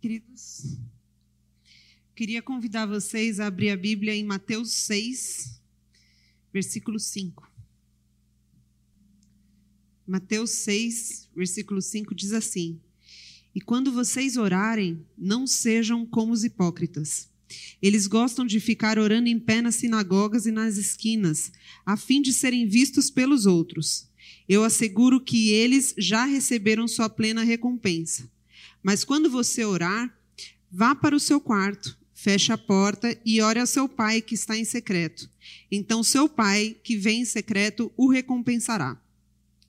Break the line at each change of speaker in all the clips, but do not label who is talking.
Queridos, queria convidar vocês a abrir a Bíblia em Mateus 6, versículo 5. Mateus 6, versículo 5 diz assim: E quando vocês orarem, não sejam como os hipócritas. Eles gostam de ficar orando em pé nas sinagogas e nas esquinas, a fim de serem vistos pelos outros. Eu asseguro que eles já receberam sua plena recompensa. Mas quando você orar, vá para o seu quarto, feche a porta e ore ao seu pai que está em secreto. Então seu pai, que vem em secreto, o recompensará.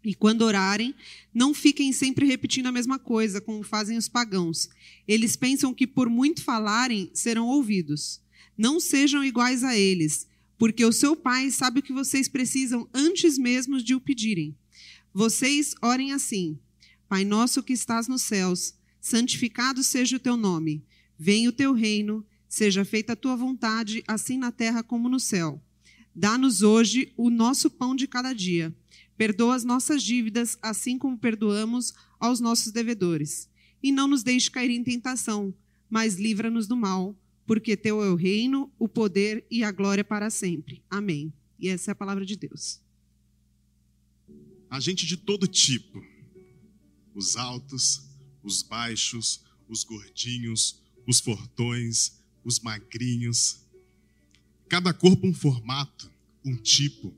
E quando orarem, não fiquem sempre repetindo a mesma coisa, como fazem os pagãos. Eles pensam que por muito falarem, serão ouvidos. Não sejam iguais a eles, porque o seu Pai sabe o que vocês precisam antes mesmo de o pedirem. Vocês orem assim: Pai nosso que estás nos céus, santificado seja o teu nome. Venha o teu reino, seja feita a tua vontade, assim na terra como no céu. Dá-nos hoje o nosso pão de cada dia Perdoa as nossas dívidas, assim como perdoamos aos nossos devedores. E não nos deixe cair em tentação, mas livra-nos do mal, porque teu é o reino, o poder e a glória para sempre. Amém. E essa é a palavra de Deus.
A gente de todo tipo, os altos, os baixos, os gordinhos, os fortões, os magrinhos. Cada corpo um formato, um tipo,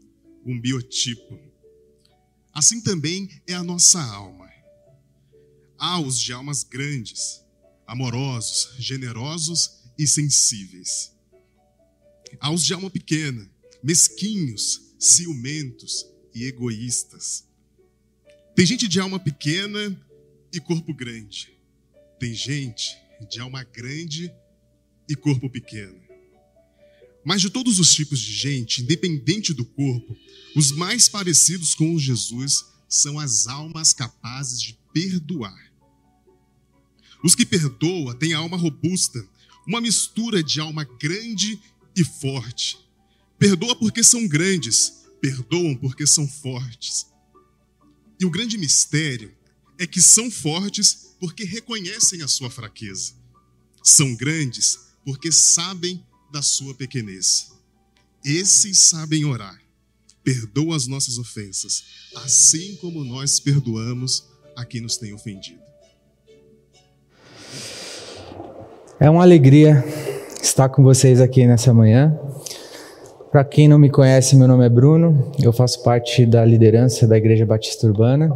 um biotipo. Assim também é a nossa alma. Há os de almas grandes, amorosos, generosos e sensíveis. Há os de alma pequena, mesquinhos, ciumentos e egoístas. Tem gente de alma pequena e corpo grande. Tem gente de alma grande e corpo pequeno. Mas de todos os tipos de gente, independente do corpo, os mais parecidos com Jesus são as almas capazes de perdoar. Os que perdoam têm a alma robusta, uma mistura de alma grande e forte. Perdoa porque são grandes, perdoam porque são fortes. E o grande mistério é que são fortes porque reconhecem a sua fraqueza. São grandes porque sabem da sua pequenez. Esses sabem orar. Perdoa as nossas ofensas, assim como nós perdoamos a quem nos tem ofendido.
É uma alegria estar com vocês aqui nessa manhã. Para quem não me conhece, meu nome é Bruno, eu faço parte da liderança da Igreja Batista Urbana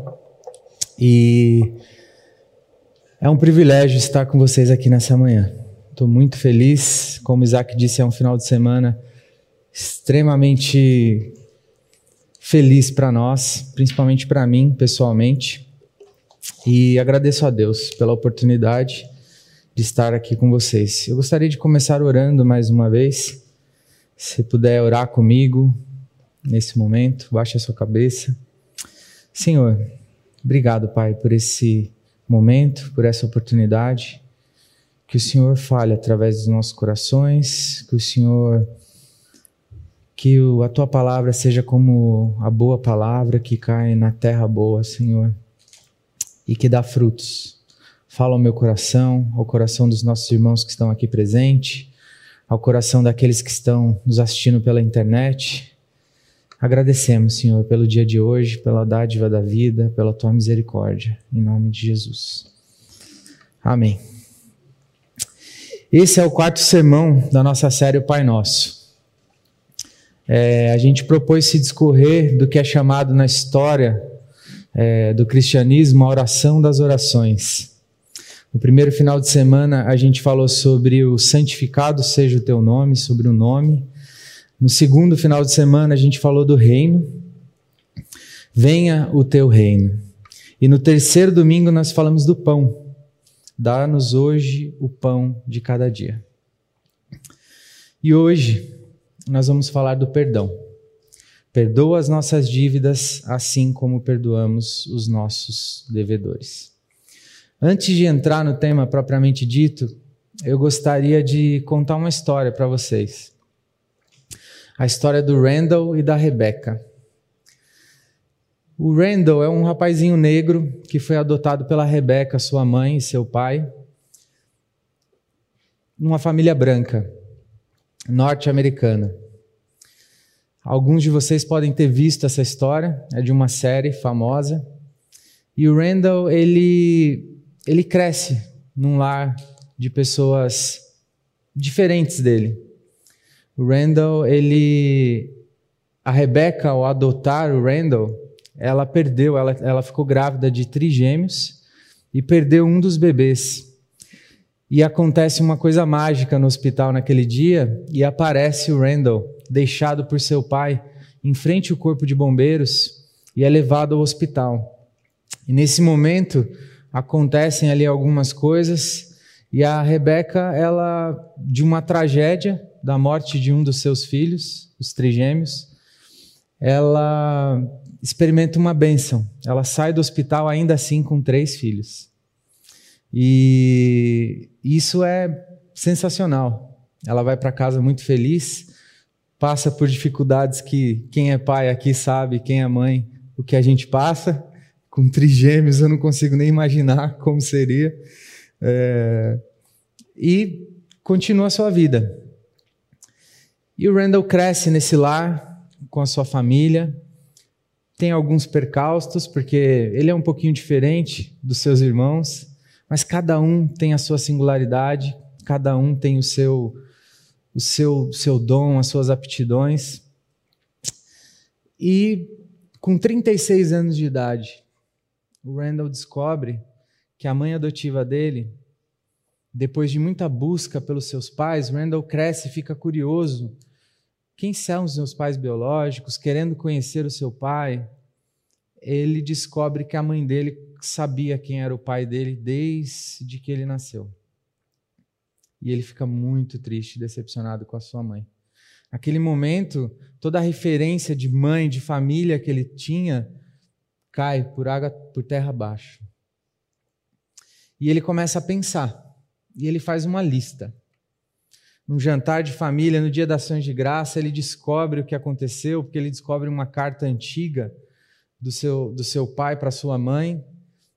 e é um privilégio estar com vocês aqui nessa manhã. Estou muito feliz. Como Isaac disse, é um final de semana extremamente feliz para nós, principalmente para mim, pessoalmente. E agradeço a Deus pela oportunidade de estar aqui com vocês. Eu gostaria de começar orando mais uma vez. Se puder orar comigo nesse momento, baixe a sua cabeça. Senhor, obrigado, Pai, por esse momento, por essa oportunidade. Que o Senhor fale através dos nossos corações, que o Senhor que a tua palavra seja como a boa palavra que cai na terra boa, Senhor, e que dá frutos. Fala ao meu coração, ao coração dos nossos irmãos que estão aqui presentes, ao coração daqueles que estão nos assistindo pela internet. Agradecemos, Senhor, pelo dia de hoje, pela dádiva da vida, pela tua misericórdia, em nome de Jesus. Amém. Esse é o quarto sermão da nossa série o Pai Nosso. É, a gente propôs se discorrer do que é chamado na história é, do cristianismo a oração das orações. No primeiro final de semana, a gente falou sobre o santificado seja o teu nome, sobre o nome. No segundo final de semana, a gente falou do reino. Venha o teu reino. E no terceiro domingo, nós falamos do pão Dá-nos hoje o pão de cada dia. E hoje nós vamos falar do perdão. Perdoa as nossas dívidas, assim como perdoamos os nossos devedores. Antes de entrar no tema propriamente dito, eu gostaria de contar uma história para vocês. A história do Randall e da Rebecca. O Randall é um rapazinho negro que foi adotado pela Rebeca, sua mãe e seu pai. numa família branca, norte-americana. Alguns de vocês podem ter visto essa história, é de uma série famosa. E o Randall, ele, ele cresce num lar de pessoas diferentes dele. O Randall, ele. A Rebecca, ao adotar o Randall, ela perdeu, ela, ela ficou grávida de trigêmeos e perdeu um dos bebês. E acontece uma coisa mágica no hospital naquele dia e aparece o Randall, deixado por seu pai, em frente ao corpo de bombeiros e é levado ao hospital. E nesse momento acontecem ali algumas coisas e a Rebeca, ela de uma tragédia da morte de um dos seus filhos, os trigêmeos, ela experimenta uma bênção. Ela sai do hospital ainda assim com três filhos. E isso é sensacional. Ela vai para casa muito feliz, passa por dificuldades que quem é pai aqui sabe, quem é mãe, o que a gente passa. Com trigêmeos, eu não consigo nem imaginar como seria. É... E continua a sua vida. E o Randall cresce nesse lar com a sua família. Tem alguns percalços, porque ele é um pouquinho diferente dos seus irmãos, mas cada um tem a sua singularidade, cada um tem o seu o seu seu dom, as suas aptidões. E com 36 anos de idade, o Randall descobre que a mãe adotiva dele depois de muita busca pelos seus pais, Randall cresce e fica curioso. Quem são os meus pais biológicos? Querendo conhecer o seu pai, ele descobre que a mãe dele sabia quem era o pai dele desde que ele nasceu. E ele fica muito triste, decepcionado com a sua mãe. Naquele momento, toda a referência de mãe, de família que ele tinha, cai por água, por terra abaixo. E ele começa a pensar e ele faz uma lista. Num jantar de família, no dia das ações de graça, ele descobre o que aconteceu, porque ele descobre uma carta antiga do seu, do seu pai para sua mãe,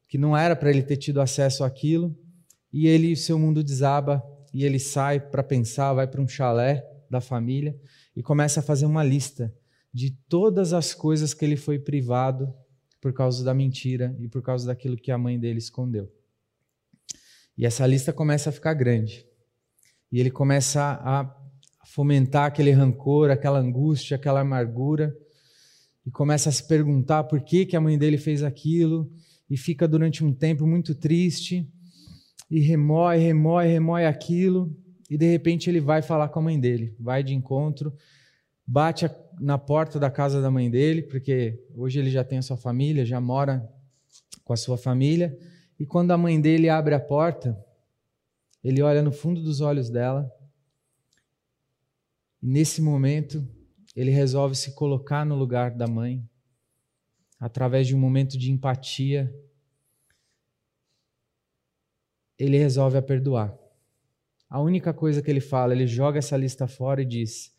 que não era para ele ter tido acesso àquilo, e ele, seu mundo desaba, e ele sai para pensar, vai para um chalé da família e começa a fazer uma lista de todas as coisas que ele foi privado por causa da mentira e por causa daquilo que a mãe dele escondeu. E essa lista começa a ficar grande. E ele começa a fomentar aquele rancor, aquela angústia, aquela amargura, e começa a se perguntar por que, que a mãe dele fez aquilo, e fica durante um tempo muito triste, e remói, remói, remói aquilo, e de repente ele vai falar com a mãe dele, vai de encontro, bate na porta da casa da mãe dele, porque hoje ele já tem a sua família, já mora com a sua família, e quando a mãe dele abre a porta, ele olha no fundo dos olhos dela. E nesse momento, ele resolve se colocar no lugar da mãe, através de um momento de empatia. Ele resolve a perdoar. A única coisa que ele fala, ele joga essa lista fora e diz: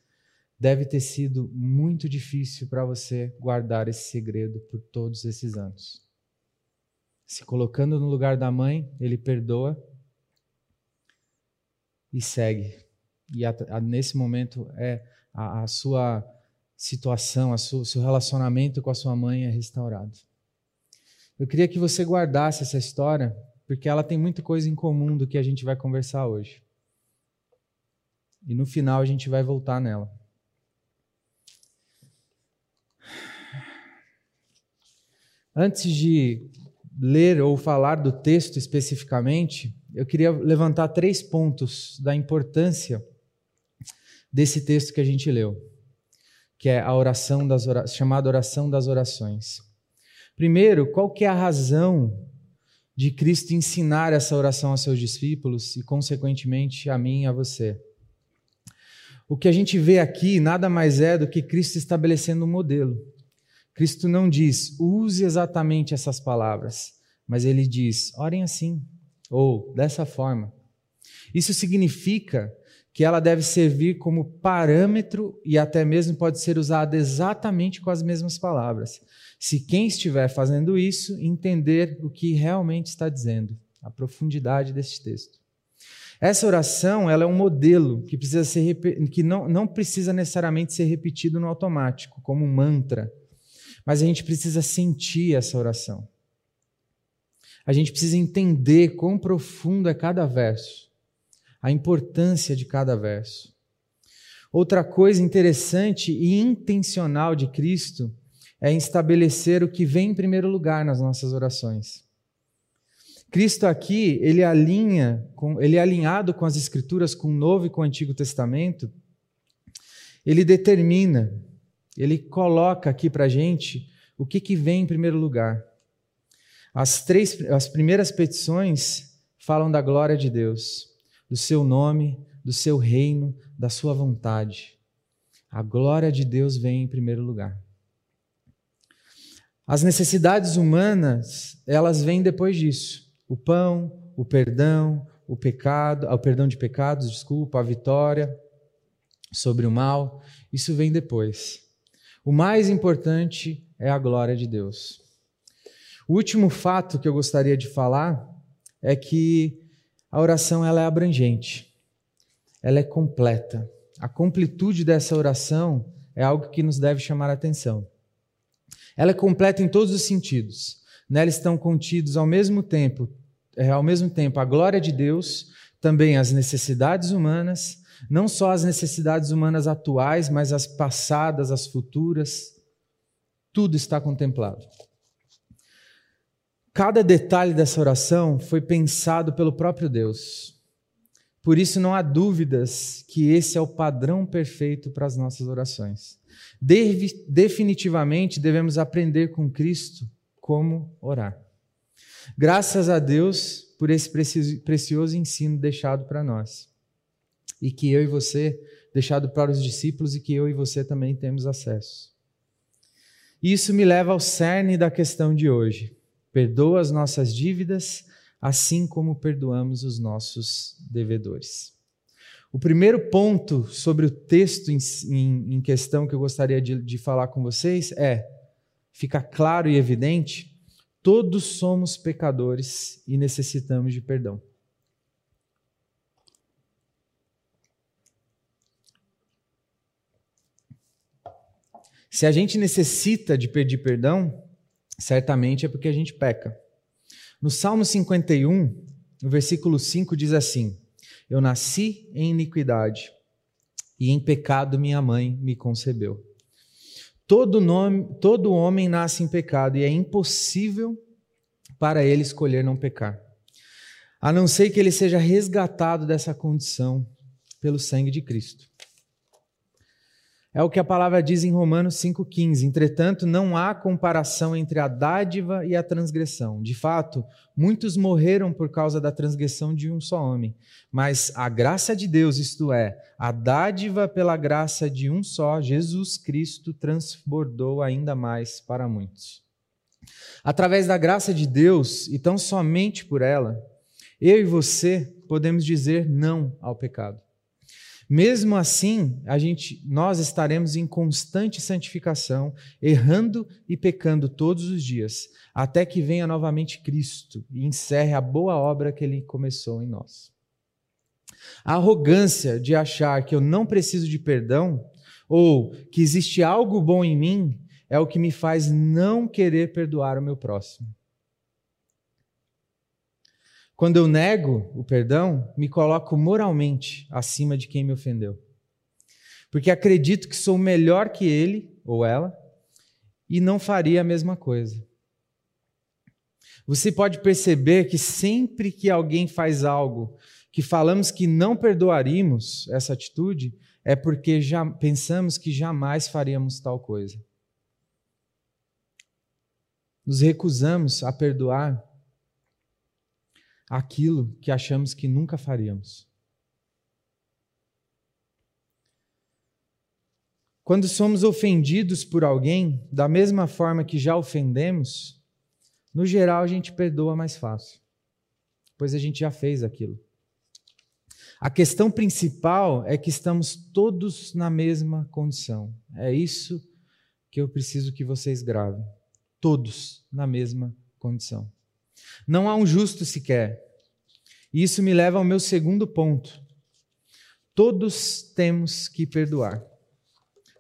deve ter sido muito difícil para você guardar esse segredo por todos esses anos se colocando no lugar da mãe, ele perdoa e segue. E a, a, nesse momento é a, a sua situação, o seu relacionamento com a sua mãe é restaurado. Eu queria que você guardasse essa história, porque ela tem muita coisa em comum do que a gente vai conversar hoje. E no final a gente vai voltar nela. Antes de ler ou falar do texto especificamente, eu queria levantar três pontos da importância desse texto que a gente leu, que é a oração das ora... chamada oração das orações. Primeiro, qual que é a razão de Cristo ensinar essa oração aos seus discípulos e consequentemente a mim e a você? O que a gente vê aqui nada mais é do que Cristo estabelecendo um modelo. Cristo não diz, use exatamente essas palavras, mas ele diz, orem assim, ou dessa forma. Isso significa que ela deve servir como parâmetro e até mesmo pode ser usada exatamente com as mesmas palavras. Se quem estiver fazendo isso entender o que realmente está dizendo, a profundidade desse texto. Essa oração ela é um modelo que, precisa ser, que não, não precisa necessariamente ser repetido no automático, como um mantra, mas a gente precisa sentir essa oração. A gente precisa entender quão profundo é cada verso, a importância de cada verso. Outra coisa interessante e intencional de Cristo é estabelecer o que vem em primeiro lugar nas nossas orações. Cristo aqui, ele alinha, com, ele é alinhado com as escrituras, com o Novo e com o Antigo Testamento, ele determina, ele coloca aqui para a gente o que, que vem em primeiro lugar. As, três, as primeiras petições falam da glória de Deus, do seu nome, do seu reino, da sua vontade. A glória de Deus vem em primeiro lugar. As necessidades humanas, elas vêm depois disso o pão, o perdão, o pecado, o perdão de pecados, desculpa, a vitória sobre o mal, isso vem depois. O mais importante é a glória de Deus. O último fato que eu gostaria de falar é que a oração ela é abrangente. Ela é completa. A completude dessa oração é algo que nos deve chamar a atenção. Ela é completa em todos os sentidos. Nela estão contidos ao mesmo tempo é, ao mesmo tempo a glória de Deus, também as necessidades humanas, não só as necessidades humanas atuais, mas as passadas, as futuras, tudo está contemplado. Cada detalhe dessa oração foi pensado pelo próprio Deus. Por isso não há dúvidas que esse é o padrão perfeito para as nossas orações. De definitivamente devemos aprender com Cristo como orar. Graças a Deus por esse precioso ensino deixado para nós. E que eu e você, deixado para os discípulos, e que eu e você também temos acesso. Isso me leva ao cerne da questão de hoje. Perdoa as nossas dívidas, assim como perdoamos os nossos devedores. O primeiro ponto sobre o texto em, em, em questão que eu gostaria de, de falar com vocês é: fica claro e evidente Todos somos pecadores e necessitamos de perdão. Se a gente necessita de pedir perdão, certamente é porque a gente peca. No Salmo 51, no versículo 5 diz assim: Eu nasci em iniquidade, e em pecado minha mãe me concebeu. Todo, nome, todo homem nasce em pecado e é impossível para ele escolher não pecar, a não ser que ele seja resgatado dessa condição pelo sangue de Cristo. É o que a palavra diz em Romanos 5,15. Entretanto, não há comparação entre a dádiva e a transgressão. De fato, muitos morreram por causa da transgressão de um só homem. Mas a graça de Deus, isto é, a dádiva pela graça de um só, Jesus Cristo, transbordou ainda mais para muitos. Através da graça de Deus, e tão somente por ela, eu e você podemos dizer não ao pecado. Mesmo assim, a gente, nós estaremos em constante santificação, errando e pecando todos os dias, até que venha novamente Cristo e encerre a boa obra que ele começou em nós. A arrogância de achar que eu não preciso de perdão ou que existe algo bom em mim é o que me faz não querer perdoar o meu próximo. Quando eu nego o perdão, me coloco moralmente acima de quem me ofendeu. Porque acredito que sou melhor que ele ou ela e não faria a mesma coisa. Você pode perceber que sempre que alguém faz algo que falamos que não perdoaríamos essa atitude, é porque já pensamos que jamais faríamos tal coisa. Nos recusamos a perdoar aquilo que achamos que nunca faríamos. Quando somos ofendidos por alguém, da mesma forma que já ofendemos, no geral a gente perdoa mais fácil, pois a gente já fez aquilo. A questão principal é que estamos todos na mesma condição. É isso que eu preciso que vocês gravem. Todos na mesma condição. Não há um justo sequer. E isso me leva ao meu segundo ponto. Todos temos que perdoar.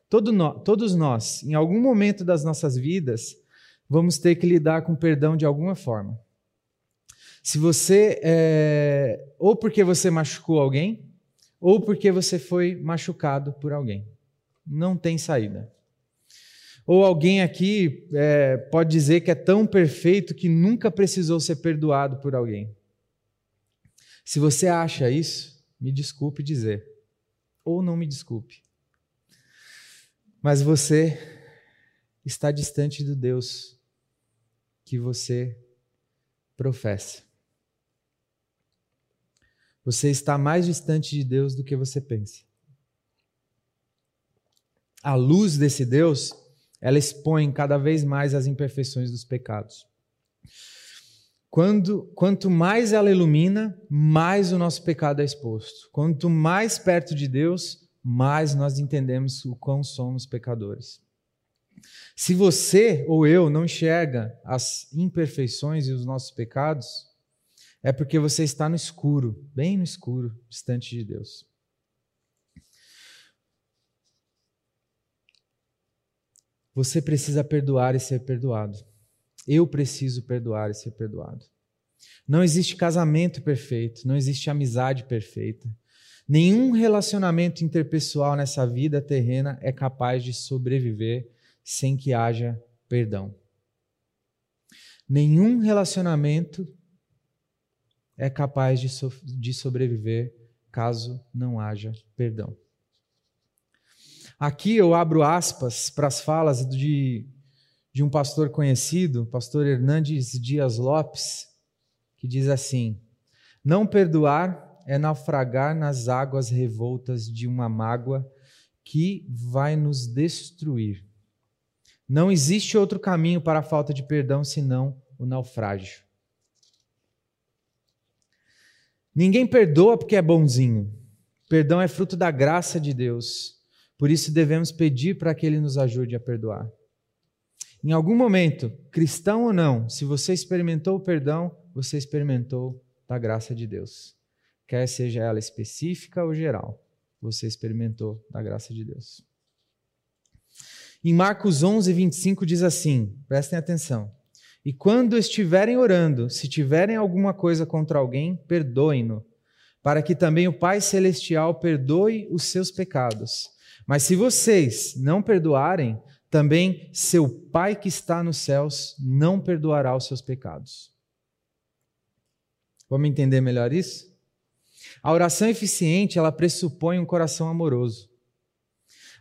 Todo no, todos nós, em algum momento das nossas vidas, vamos ter que lidar com perdão de alguma forma. Se você, é, ou porque você machucou alguém, ou porque você foi machucado por alguém. Não tem saída. Ou alguém aqui é, pode dizer que é tão perfeito que nunca precisou ser perdoado por alguém. Se você acha isso, me desculpe dizer, ou não me desculpe. Mas você está distante do Deus que você professa. Você está mais distante de Deus do que você pensa. A luz desse Deus, ela expõe cada vez mais as imperfeições dos pecados. Quando, quanto mais ela ilumina, mais o nosso pecado é exposto. Quanto mais perto de Deus, mais nós entendemos o quão somos pecadores. Se você ou eu não enxerga as imperfeições e os nossos pecados, é porque você está no escuro, bem no escuro, distante de Deus. Você precisa perdoar e ser perdoado. Eu preciso perdoar e ser perdoado. Não existe casamento perfeito, não existe amizade perfeita. Nenhum relacionamento interpessoal nessa vida terrena é capaz de sobreviver sem que haja perdão. Nenhum relacionamento é capaz de, so de sobreviver caso não haja perdão. Aqui eu abro aspas para as falas de, de um pastor conhecido, pastor Hernandes Dias Lopes, que diz assim: Não perdoar é naufragar nas águas revoltas de uma mágoa que vai nos destruir. Não existe outro caminho para a falta de perdão senão o naufrágio. Ninguém perdoa porque é bonzinho. Perdão é fruto da graça de Deus. Por isso devemos pedir para que Ele nos ajude a perdoar. Em algum momento, cristão ou não, se você experimentou o perdão, você experimentou da graça de Deus. Quer seja ela específica ou geral, você experimentou da graça de Deus. Em Marcos 11, 25 diz assim: prestem atenção. E quando estiverem orando, se tiverem alguma coisa contra alguém, perdoem-no, para que também o Pai Celestial perdoe os seus pecados. Mas se vocês não perdoarem, também seu Pai que está nos céus não perdoará os seus pecados. Vamos entender melhor isso? A oração eficiente, ela pressupõe um coração amoroso.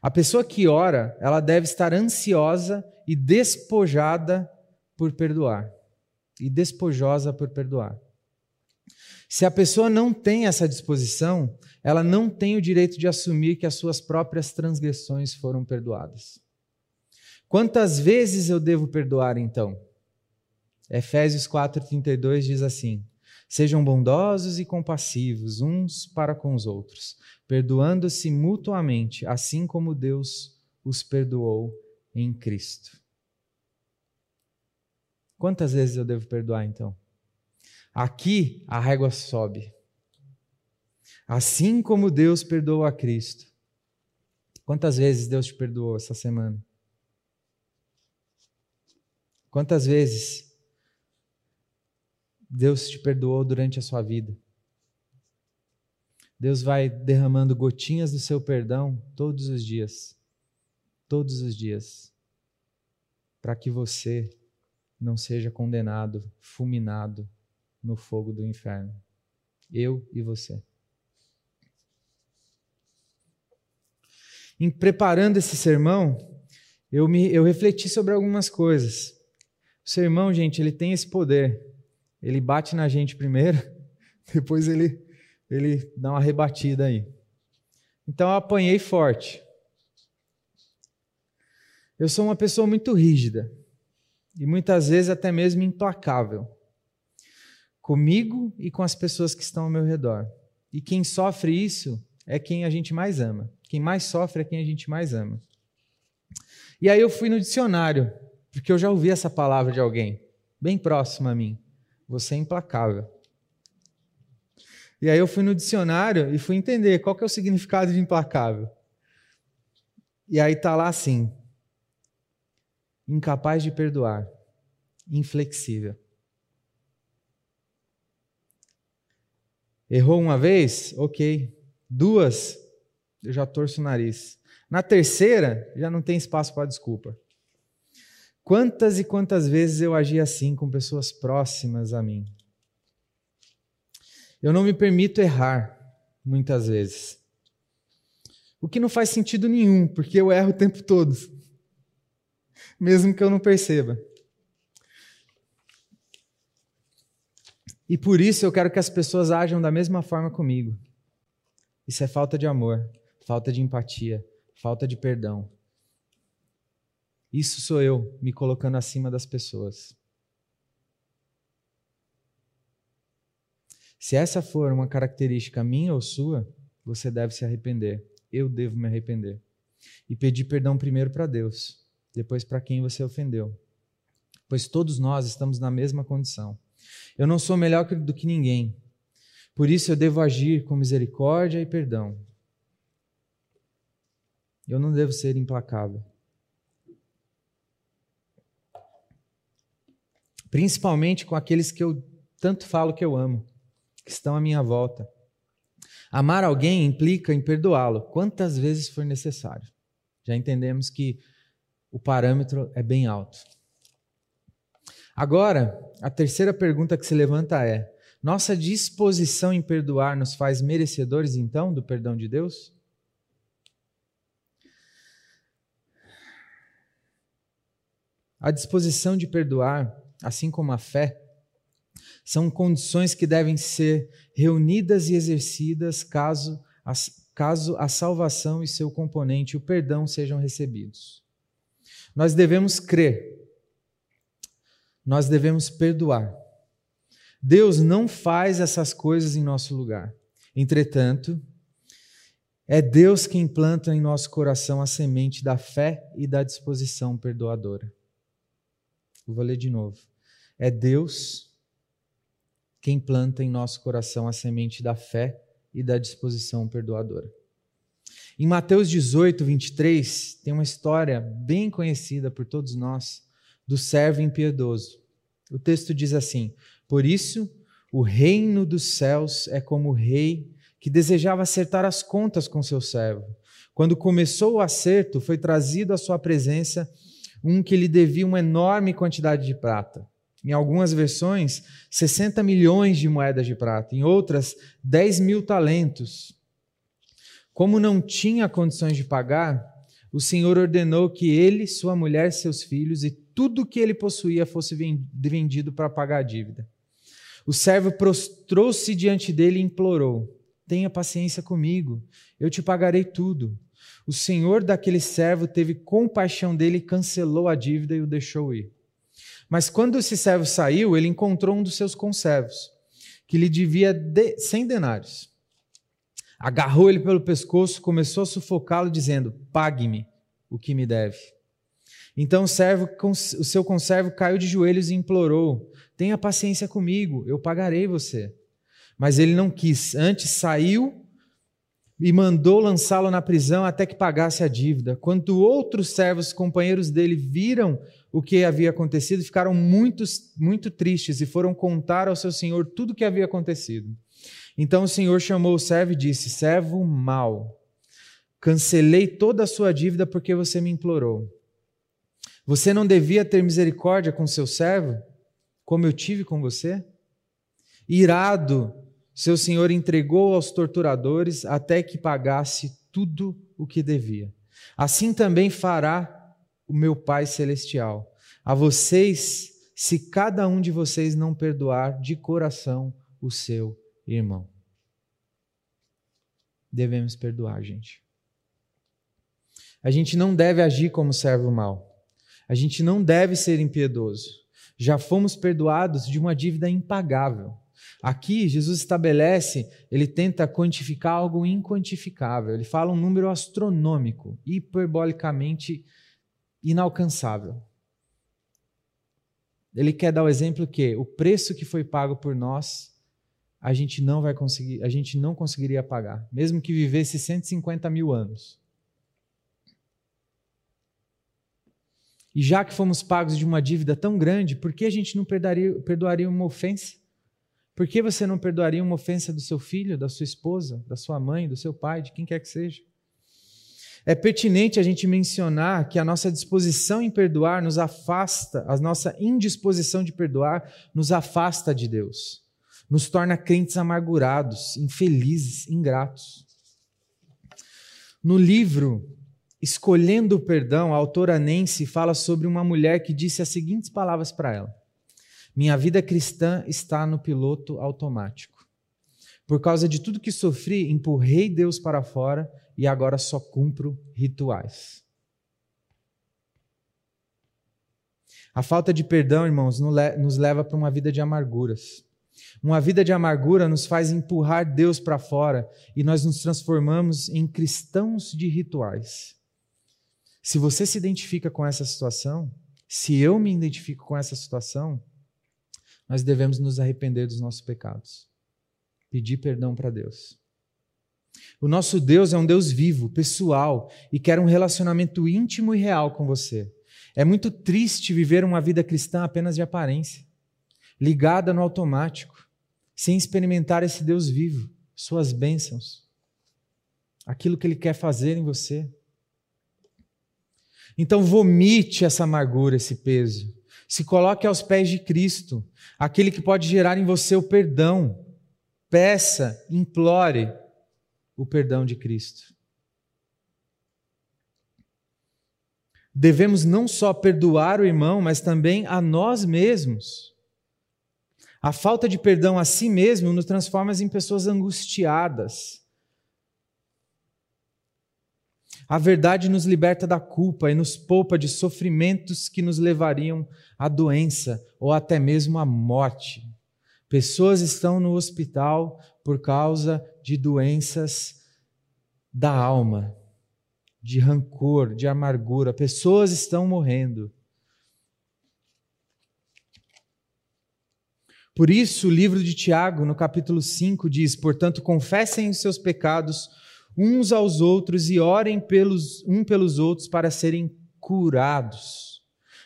A pessoa que ora, ela deve estar ansiosa e despojada por perdoar e despojosa por perdoar. Se a pessoa não tem essa disposição, ela não tem o direito de assumir que as suas próprias transgressões foram perdoadas. Quantas vezes eu devo perdoar então? Efésios 4:32 diz assim: Sejam bondosos e compassivos uns para com os outros, perdoando-se mutuamente, assim como Deus os perdoou em Cristo. Quantas vezes eu devo perdoar então? Aqui a régua sobe. Assim como Deus perdoou a Cristo. Quantas vezes Deus te perdoou essa semana? Quantas vezes Deus te perdoou durante a sua vida? Deus vai derramando gotinhas do seu perdão todos os dias. Todos os dias. Para que você não seja condenado, fulminado no fogo do inferno. Eu e você. Em preparando esse sermão, eu, me, eu refleti sobre algumas coisas. O sermão, gente, ele tem esse poder. Ele bate na gente primeiro, depois ele, ele dá uma rebatida aí. Então eu apanhei forte. Eu sou uma pessoa muito rígida e muitas vezes até mesmo implacável comigo e com as pessoas que estão ao meu redor. E quem sofre isso é quem a gente mais ama. Quem mais sofre é quem a gente mais ama. E aí eu fui no dicionário, porque eu já ouvi essa palavra de alguém, bem próximo a mim. Você é implacável. E aí eu fui no dicionário e fui entender qual que é o significado de implacável. E aí tá lá assim: incapaz de perdoar, inflexível. Errou uma vez? Ok. Duas, eu já torço o nariz. Na terceira, já não tem espaço para desculpa. Quantas e quantas vezes eu agi assim com pessoas próximas a mim? Eu não me permito errar, muitas vezes. O que não faz sentido nenhum, porque eu erro o tempo todo, mesmo que eu não perceba. E por isso eu quero que as pessoas ajam da mesma forma comigo. Isso é falta de amor, falta de empatia, falta de perdão. Isso sou eu me colocando acima das pessoas. Se essa for uma característica minha ou sua, você deve se arrepender. Eu devo me arrepender. E pedir perdão primeiro para Deus, depois para quem você ofendeu. Pois todos nós estamos na mesma condição. Eu não sou melhor do que ninguém. Por isso eu devo agir com misericórdia e perdão. Eu não devo ser implacável. Principalmente com aqueles que eu tanto falo que eu amo, que estão à minha volta. Amar alguém implica em perdoá-lo quantas vezes for necessário. Já entendemos que o parâmetro é bem alto. Agora, a terceira pergunta que se levanta é: nossa disposição em perdoar nos faz merecedores, então, do perdão de Deus? A disposição de perdoar, assim como a fé, são condições que devem ser reunidas e exercidas caso a, caso a salvação e seu componente, o perdão, sejam recebidos. Nós devemos crer nós devemos perdoar. Deus não faz essas coisas em nosso lugar. Entretanto, é Deus quem planta em nosso coração a semente da fé e da disposição perdoadora. Eu vou ler de novo. É Deus quem planta em nosso coração a semente da fé e da disposição perdoadora. Em Mateus 18, 23, tem uma história bem conhecida por todos nós do servo impiedoso. O texto diz assim: Por isso, o reino dos céus é como o rei que desejava acertar as contas com seu servo. Quando começou o acerto, foi trazido à sua presença um que lhe devia uma enorme quantidade de prata. Em algumas versões, 60 milhões de moedas de prata, em outras, 10 mil talentos. Como não tinha condições de pagar, o Senhor ordenou que ele, sua mulher, seus filhos e tudo que ele possuía fosse vendido para pagar a dívida. O servo prostrou-se diante dele e implorou: Tenha paciência comigo, eu te pagarei tudo. O senhor daquele servo teve compaixão dele cancelou a dívida e o deixou ir. Mas quando esse servo saiu, ele encontrou um dos seus conservos, que lhe devia de, cem denários. Agarrou ele pelo pescoço, começou a sufocá-lo, dizendo: Pague-me o que me deve. Então o, servo, o seu conservo caiu de joelhos e implorou: Tenha paciência comigo, eu pagarei você. Mas ele não quis, antes saiu e mandou lançá-lo na prisão até que pagasse a dívida. Quando outros servos, companheiros dele, viram o que havia acontecido, ficaram muito, muito tristes e foram contar ao seu senhor tudo o que havia acontecido. Então o senhor chamou o servo e disse: Servo mau, cancelei toda a sua dívida porque você me implorou. Você não devia ter misericórdia com seu servo, como eu tive com você? Irado, seu senhor entregou aos torturadores até que pagasse tudo o que devia. Assim também fará o meu Pai celestial a vocês, se cada um de vocês não perdoar de coração o seu irmão. Devemos perdoar, gente. A gente não deve agir como servo mau. A gente não deve ser impiedoso. Já fomos perdoados de uma dívida impagável. Aqui, Jesus estabelece, ele tenta quantificar algo inquantificável. Ele fala um número astronômico, hiperbolicamente inalcançável. Ele quer dar o exemplo que o preço que foi pago por nós a gente não vai conseguir, a gente não conseguiria pagar, mesmo que vivesse 150 mil anos. E já que fomos pagos de uma dívida tão grande, por que a gente não perdoaria, perdoaria uma ofensa? Por que você não perdoaria uma ofensa do seu filho, da sua esposa, da sua mãe, do seu pai, de quem quer que seja? É pertinente a gente mencionar que a nossa disposição em perdoar nos afasta, a nossa indisposição de perdoar nos afasta de Deus nos torna crentes amargurados, infelizes, ingratos. No livro Escolhendo o Perdão, a autora Nancy fala sobre uma mulher que disse as seguintes palavras para ela: Minha vida cristã está no piloto automático. Por causa de tudo que sofri, empurrei Deus para fora e agora só cumpro rituais. A falta de perdão, irmãos, nos leva para uma vida de amarguras. Uma vida de amargura nos faz empurrar Deus para fora e nós nos transformamos em cristãos de rituais. Se você se identifica com essa situação, se eu me identifico com essa situação, nós devemos nos arrepender dos nossos pecados, pedir perdão para Deus. O nosso Deus é um Deus vivo, pessoal e quer um relacionamento íntimo e real com você. É muito triste viver uma vida cristã apenas de aparência, ligada no automático sem experimentar esse Deus vivo, suas bênçãos, aquilo que Ele quer fazer em você. Então, vomite essa amargura, esse peso. Se coloque aos pés de Cristo, aquele que pode gerar em você o perdão. Peça, implore o perdão de Cristo. Devemos não só perdoar o irmão, mas também a nós mesmos. A falta de perdão a si mesmo nos transforma em pessoas angustiadas. A verdade nos liberta da culpa e nos poupa de sofrimentos que nos levariam à doença ou até mesmo à morte. Pessoas estão no hospital por causa de doenças da alma, de rancor, de amargura. Pessoas estão morrendo. Por isso, o livro de Tiago, no capítulo 5, diz: Portanto, confessem os seus pecados uns aos outros e orem pelos, um pelos outros para serem curados.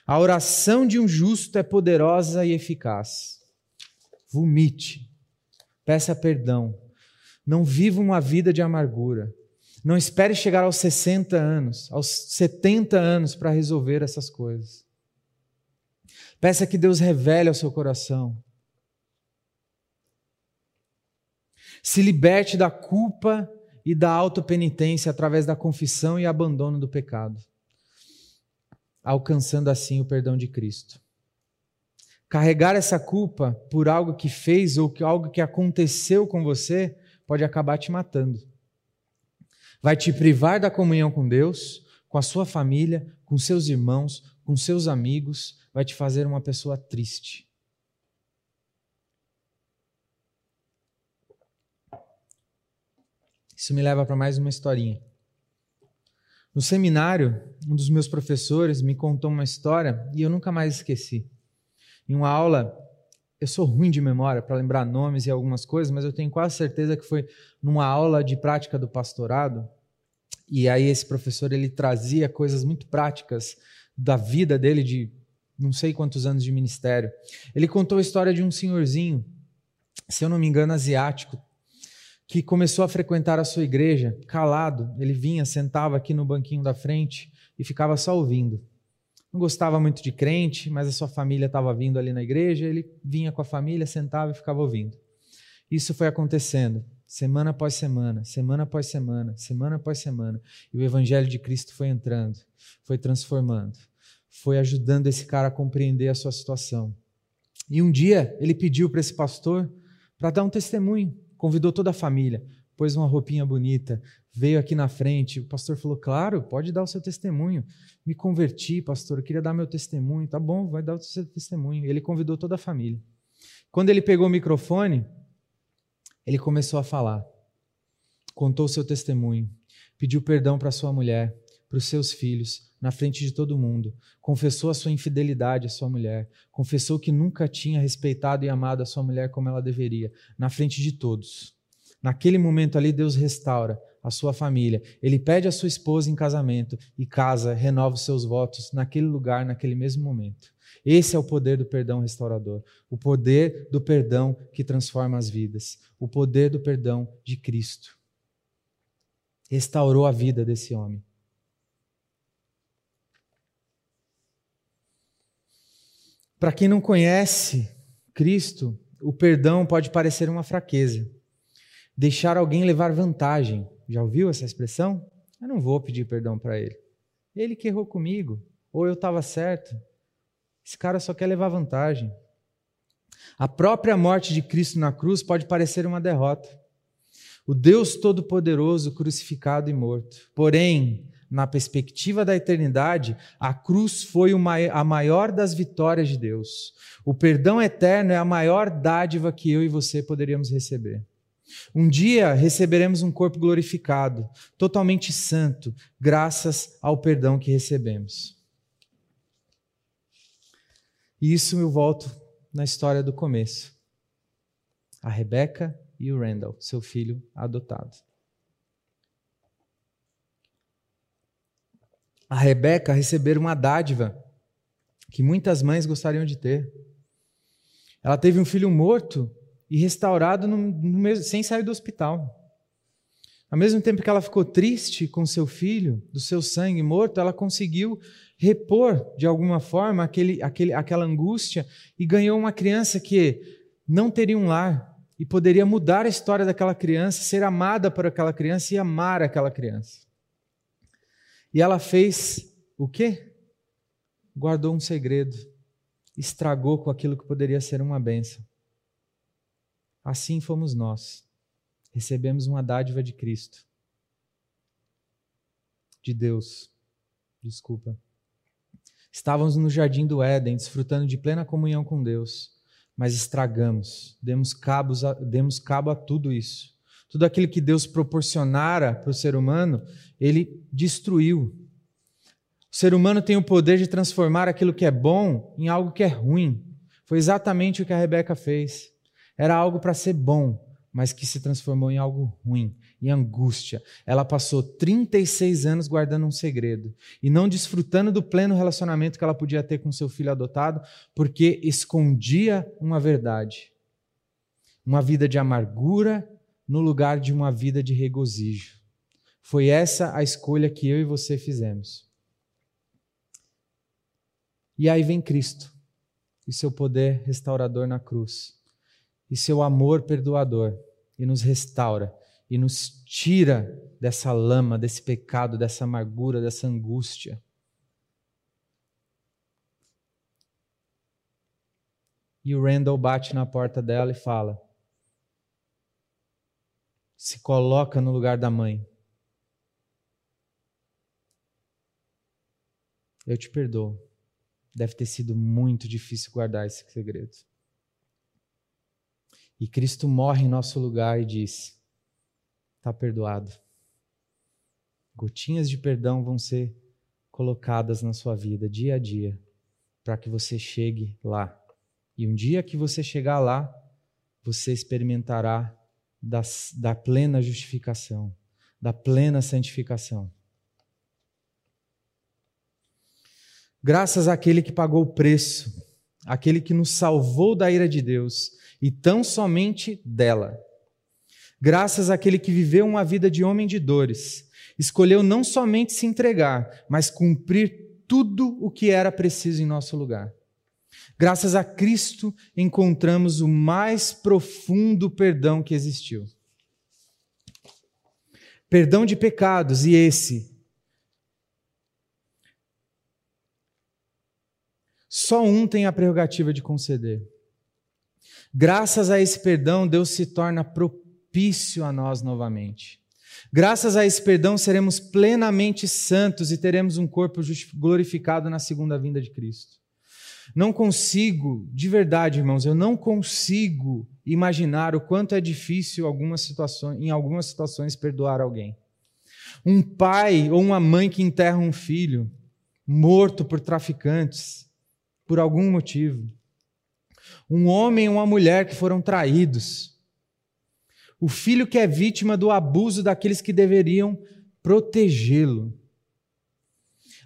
A oração de um justo é poderosa e eficaz. Vomite, peça perdão. Não viva uma vida de amargura. Não espere chegar aos 60 anos, aos 70 anos para resolver essas coisas. Peça que Deus revele ao seu coração Se liberte da culpa e da autopenitência através da confissão e abandono do pecado, alcançando assim o perdão de Cristo. Carregar essa culpa por algo que fez ou que algo que aconteceu com você pode acabar te matando. Vai te privar da comunhão com Deus, com a sua família, com seus irmãos, com seus amigos, vai te fazer uma pessoa triste. Isso me leva para mais uma historinha. No seminário, um dos meus professores me contou uma história e eu nunca mais esqueci. Em uma aula, eu sou ruim de memória para lembrar nomes e algumas coisas, mas eu tenho quase certeza que foi numa aula de prática do pastorado. E aí esse professor ele trazia coisas muito práticas da vida dele de não sei quantos anos de ministério. Ele contou a história de um senhorzinho, se eu não me engano, asiático, que começou a frequentar a sua igreja calado. Ele vinha, sentava aqui no banquinho da frente e ficava só ouvindo. Não gostava muito de crente, mas a sua família estava vindo ali na igreja, ele vinha com a família, sentava e ficava ouvindo. Isso foi acontecendo, semana após semana, semana após semana, semana após semana. E o evangelho de Cristo foi entrando, foi transformando, foi ajudando esse cara a compreender a sua situação. E um dia ele pediu para esse pastor para dar um testemunho convidou toda a família, pôs uma roupinha bonita, veio aqui na frente. O pastor falou: Claro, pode dar o seu testemunho. Me converti, pastor, eu queria dar meu testemunho. Tá bom, vai dar o seu testemunho. Ele convidou toda a família. Quando ele pegou o microfone, ele começou a falar. Contou o seu testemunho. Pediu perdão para sua mulher, para os seus filhos, na frente de todo mundo, confessou a sua infidelidade à sua mulher, confessou que nunca tinha respeitado e amado a sua mulher como ela deveria, na frente de todos. Naquele momento ali, Deus restaura a sua família. Ele pede a sua esposa em casamento e casa, renova os seus votos naquele lugar, naquele mesmo momento. Esse é o poder do perdão restaurador, o poder do perdão que transforma as vidas, o poder do perdão de Cristo. Restaurou a vida desse homem. Para quem não conhece Cristo, o perdão pode parecer uma fraqueza. Deixar alguém levar vantagem. Já ouviu essa expressão? Eu não vou pedir perdão para ele. Ele que errou comigo, ou eu estava certo. Esse cara só quer levar vantagem. A própria morte de Cristo na cruz pode parecer uma derrota. O Deus Todo-Poderoso crucificado e morto. Porém, na perspectiva da eternidade, a cruz foi a maior das vitórias de Deus. O perdão eterno é a maior dádiva que eu e você poderíamos receber. Um dia receberemos um corpo glorificado, totalmente santo, graças ao perdão que recebemos. E isso eu volto na história do começo. A Rebeca e o Randall, seu filho adotado. A Rebeca receberam uma dádiva que muitas mães gostariam de ter. Ela teve um filho morto e restaurado no, no mesmo, sem sair do hospital. Ao mesmo tempo que ela ficou triste com seu filho, do seu sangue morto, ela conseguiu repor de alguma forma aquele, aquele, aquela angústia e ganhou uma criança que não teria um lar e poderia mudar a história daquela criança, ser amada por aquela criança e amar aquela criança. E ela fez o quê? Guardou um segredo, estragou com aquilo que poderia ser uma benção. Assim fomos nós. Recebemos uma dádiva de Cristo. De Deus. Desculpa. Estávamos no jardim do Éden, desfrutando de plena comunhão com Deus, mas estragamos, demos, cabos a, demos cabo a tudo isso. Tudo aquilo que Deus proporcionara para o ser humano, ele destruiu. O ser humano tem o poder de transformar aquilo que é bom em algo que é ruim. Foi exatamente o que a Rebeca fez. Era algo para ser bom, mas que se transformou em algo ruim, em angústia. Ela passou 36 anos guardando um segredo e não desfrutando do pleno relacionamento que ela podia ter com seu filho adotado, porque escondia uma verdade. Uma vida de amargura no lugar de uma vida de regozijo. Foi essa a escolha que eu e você fizemos. E aí vem Cristo e seu poder restaurador na cruz e seu amor perdoador e nos restaura e nos tira dessa lama, desse pecado, dessa amargura, dessa angústia. E o Randall bate na porta dela e fala: se coloca no lugar da mãe. Eu te perdoo. Deve ter sido muito difícil guardar esse segredo. E Cristo morre em nosso lugar e diz: está perdoado. Gotinhas de perdão vão ser colocadas na sua vida dia a dia, para que você chegue lá. E um dia que você chegar lá, você experimentará da, da plena justificação, da plena santificação. Graças àquele que pagou o preço, aquele que nos salvou da ira de Deus e tão somente dela. Graças àquele que viveu uma vida de homem de dores, escolheu não somente se entregar, mas cumprir tudo o que era preciso em nosso lugar. Graças a Cristo encontramos o mais profundo perdão que existiu. Perdão de pecados, e esse só um tem a prerrogativa de conceder. Graças a esse perdão, Deus se torna propício a nós novamente. Graças a esse perdão, seremos plenamente santos e teremos um corpo glorificado na segunda vinda de Cristo. Não consigo, de verdade, irmãos, eu não consigo imaginar o quanto é difícil algumas situações, em algumas situações perdoar alguém. Um pai ou uma mãe que enterra um filho morto por traficantes, por algum motivo. Um homem e uma mulher que foram traídos. O filho que é vítima do abuso daqueles que deveriam protegê-lo.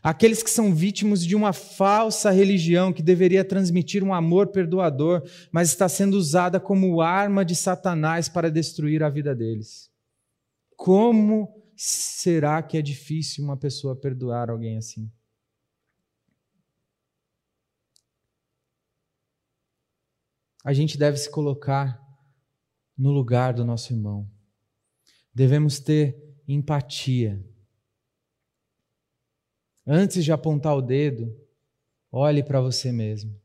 Aqueles que são vítimas de uma falsa religião que deveria transmitir um amor perdoador, mas está sendo usada como arma de Satanás para destruir a vida deles. Como será que é difícil uma pessoa perdoar alguém assim? A gente deve se colocar no lugar do nosso irmão. Devemos ter empatia Antes de apontar o dedo, olhe para você mesmo.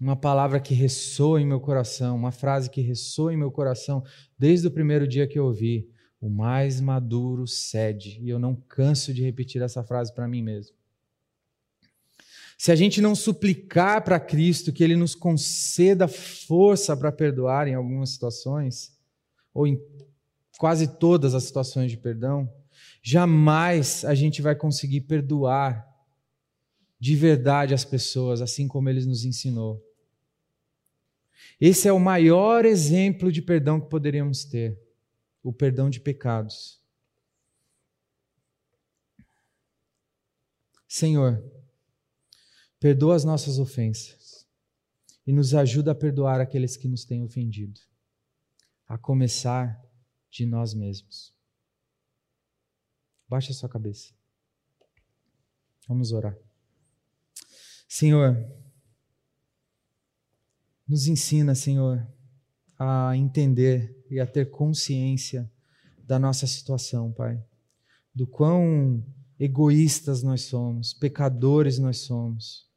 Uma palavra que ressoa em meu coração, uma frase que ressoa em meu coração desde o primeiro dia que eu ouvi. O mais maduro cede. E eu não canso de repetir essa frase para mim mesmo. Se a gente não suplicar para Cristo que Ele nos conceda força para perdoar em algumas situações, ou em quase todas as situações de perdão, Jamais a gente vai conseguir perdoar de verdade as pessoas, assim como ele nos ensinou. Esse é o maior exemplo de perdão que poderíamos ter o perdão de pecados. Senhor, perdoa as nossas ofensas e nos ajuda a perdoar aqueles que nos têm ofendido, a começar de nós mesmos. Baixe a sua cabeça. Vamos orar. Senhor, nos ensina, Senhor, a entender e a ter consciência da nossa situação, Pai. Do quão egoístas nós somos, pecadores nós somos.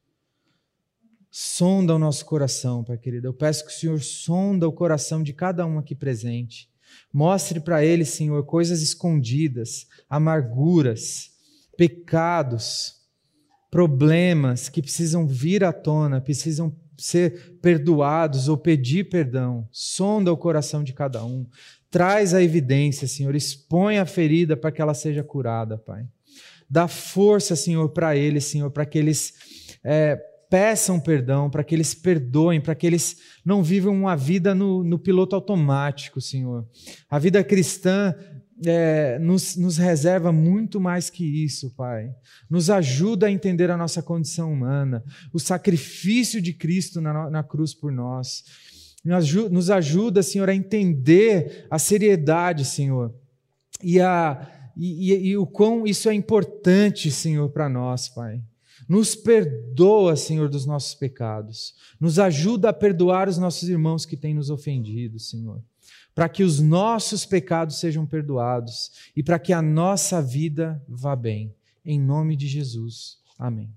Sonda o nosso coração, Pai querido. Eu peço que o Senhor sonda o coração de cada um aqui presente Mostre para ele, Senhor, coisas escondidas, amarguras, pecados, problemas que precisam vir à tona, precisam ser perdoados ou pedir perdão. Sonda o coração de cada um. Traz a evidência, Senhor. Expõe a ferida para que ela seja curada, Pai. Dá força, Senhor, para eles, Senhor, para que eles é, peçam perdão, para que eles perdoem, para que eles não vivam uma vida no, no piloto automático, Senhor. A vida cristã é, nos, nos, reserva muito mais que isso, Pai. Nos ajuda a entender a nossa condição humana, o sacrifício de Cristo na, na cruz por nós. Nos ajuda, Senhor, a entender a seriedade, Senhor, e, a, e, e, e o quão isso é importante, Senhor, para nós, Pai. Nos perdoa, Senhor, dos nossos pecados. Nos ajuda a perdoar os nossos irmãos que têm nos ofendido, Senhor. Para que os nossos pecados sejam perdoados e para que a nossa vida vá bem. Em nome de Jesus. Amém.